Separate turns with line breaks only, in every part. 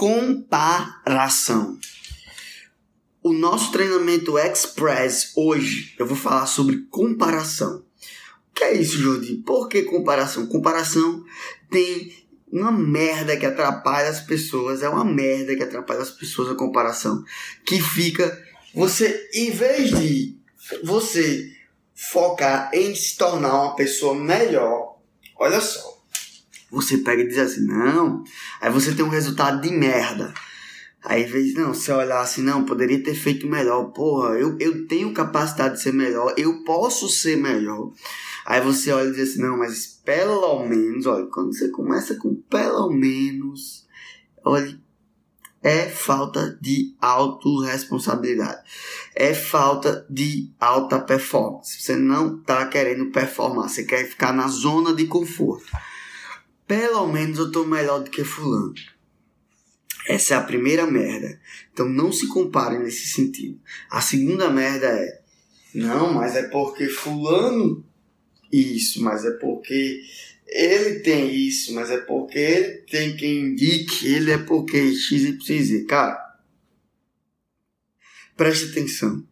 comparação. O nosso treinamento Express hoje eu vou falar sobre comparação. O que é isso, Jordi? Por que comparação? Comparação tem uma merda que atrapalha as pessoas, é uma merda que atrapalha as pessoas a comparação. Que fica você, em vez de você focar em se tornar uma pessoa melhor, olha só, você pega e diz assim, não, aí você tem um resultado de merda. Aí, vezes, não, você olhar assim, não, poderia ter feito melhor. Porra, eu, eu tenho capacidade de ser melhor, eu posso ser melhor. Aí você olha e diz assim, não, mas pelo menos, olha, quando você começa com pelo menos, olha, é falta de autorresponsabilidade. É falta de alta performance. Você não tá querendo performar, você quer ficar na zona de conforto. Pelo menos eu tô melhor do que fulano. Essa é a primeira merda. Então não se compare nesse sentido. A segunda merda é: não, mas é porque fulano isso, mas é porque ele tem isso, mas é porque ele tem quem indique, ele é porque X, Y, Z. Cara, preste atenção.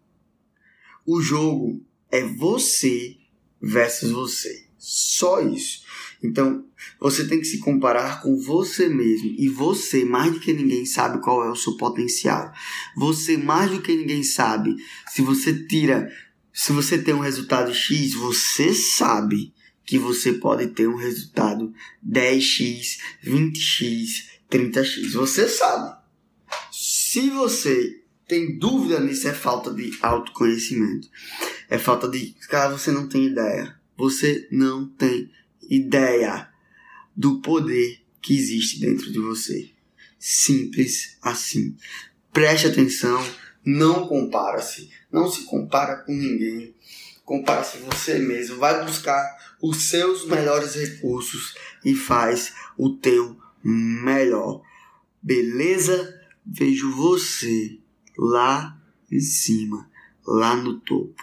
O jogo é você versus você. Só isso. Então, você tem que se comparar com você mesmo. E você, mais do que ninguém, sabe qual é o seu potencial. Você, mais do que ninguém, sabe se você tira. Se você tem um resultado X, você sabe que você pode ter um resultado 10x, 20x, 30x. Você sabe. Se você tem dúvida nisso, é falta de autoconhecimento. É falta de. Cara, você não tem ideia. Você não tem ideia do poder que existe dentro de você. Simples assim. Preste atenção, não compara-se, não se compara com ninguém. Compara-se você mesmo, vai buscar os seus melhores recursos e faz o teu melhor. Beleza? Vejo você lá em cima, lá no topo.